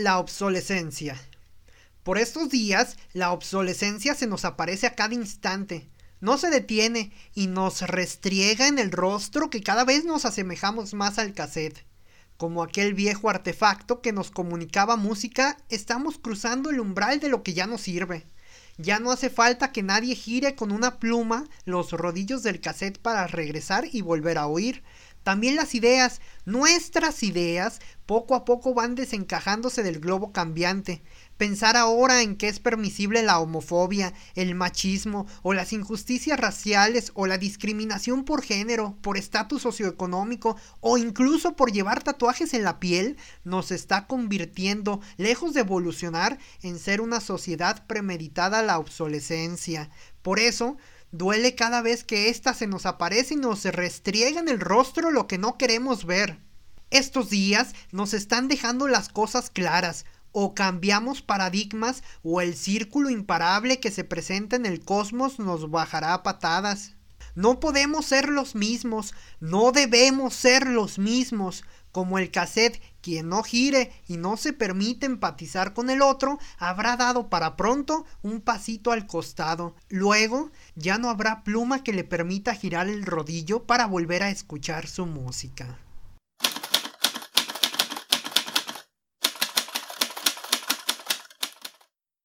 la obsolescencia. Por estos días, la obsolescencia se nos aparece a cada instante. No se detiene y nos restriega en el rostro que cada vez nos asemejamos más al cassette. Como aquel viejo artefacto que nos comunicaba música, estamos cruzando el umbral de lo que ya no sirve. Ya no hace falta que nadie gire con una pluma los rodillos del cassette para regresar y volver a oír. También las ideas, nuestras ideas, poco a poco van desencajándose del globo cambiante. Pensar ahora en que es permisible la homofobia, el machismo o las injusticias raciales o la discriminación por género, por estatus socioeconómico o incluso por llevar tatuajes en la piel nos está convirtiendo, lejos de evolucionar, en ser una sociedad premeditada a la obsolescencia. Por eso, duele cada vez que ésta se nos aparece y nos restriega en el rostro lo que no queremos ver. Estos días nos están dejando las cosas claras, o cambiamos paradigmas o el círculo imparable que se presenta en el cosmos nos bajará a patadas. No podemos ser los mismos, no debemos ser los mismos. Como el cassette, quien no gire y no se permite empatizar con el otro, habrá dado para pronto un pasito al costado. Luego ya no habrá pluma que le permita girar el rodillo para volver a escuchar su música.